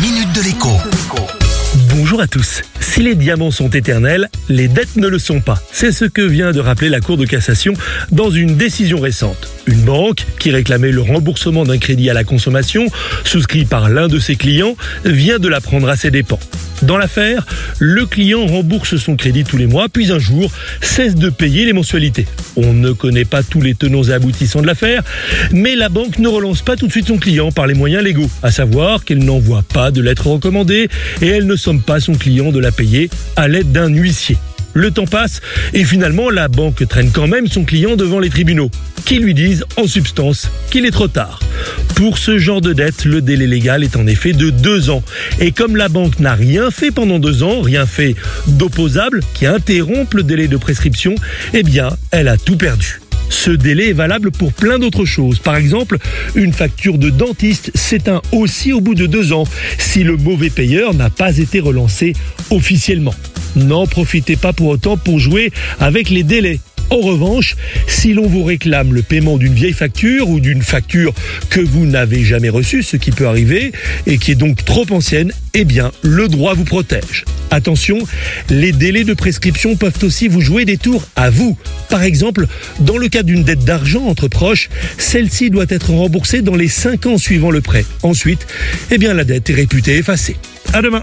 minute de l'écho. Bonjour à tous. Si les diamants sont éternels, les dettes ne le sont pas. C'est ce que vient de rappeler la Cour de cassation dans une décision récente. Une banque qui réclamait le remboursement d'un crédit à la consommation souscrit par l'un de ses clients vient de la prendre à ses dépens. Dans l'affaire, le client rembourse son crédit tous les mois, puis un jour cesse de payer les mensualités. On ne connaît pas tous les tenants et aboutissants de l'affaire, mais la banque ne relance pas tout de suite son client par les moyens légaux, à savoir qu'elle n'envoie pas de lettre recommandée et elle ne somme pas son client de la payer à l'aide d'un huissier. Le temps passe et finalement la banque traîne quand même son client devant les tribunaux, qui lui disent en substance qu'il est trop tard. Pour ce genre de dette, le délai légal est en effet de deux ans. Et comme la banque n'a rien fait pendant deux ans, rien fait d'opposable qui interrompt le délai de prescription, eh bien, elle a tout perdu. Ce délai est valable pour plein d'autres choses. Par exemple, une facture de dentiste s'éteint aussi au bout de deux ans si le mauvais payeur n'a pas été relancé officiellement. N'en profitez pas pour autant pour jouer avec les délais. En revanche, si l'on vous réclame le paiement d'une vieille facture ou d'une facture que vous n'avez jamais reçue, ce qui peut arriver, et qui est donc trop ancienne, eh bien, le droit vous protège. Attention, les délais de prescription peuvent aussi vous jouer des tours à vous. Par exemple, dans le cas d'une dette d'argent entre proches, celle-ci doit être remboursée dans les 5 ans suivant le prêt. Ensuite, eh bien, la dette est réputée effacée. À demain.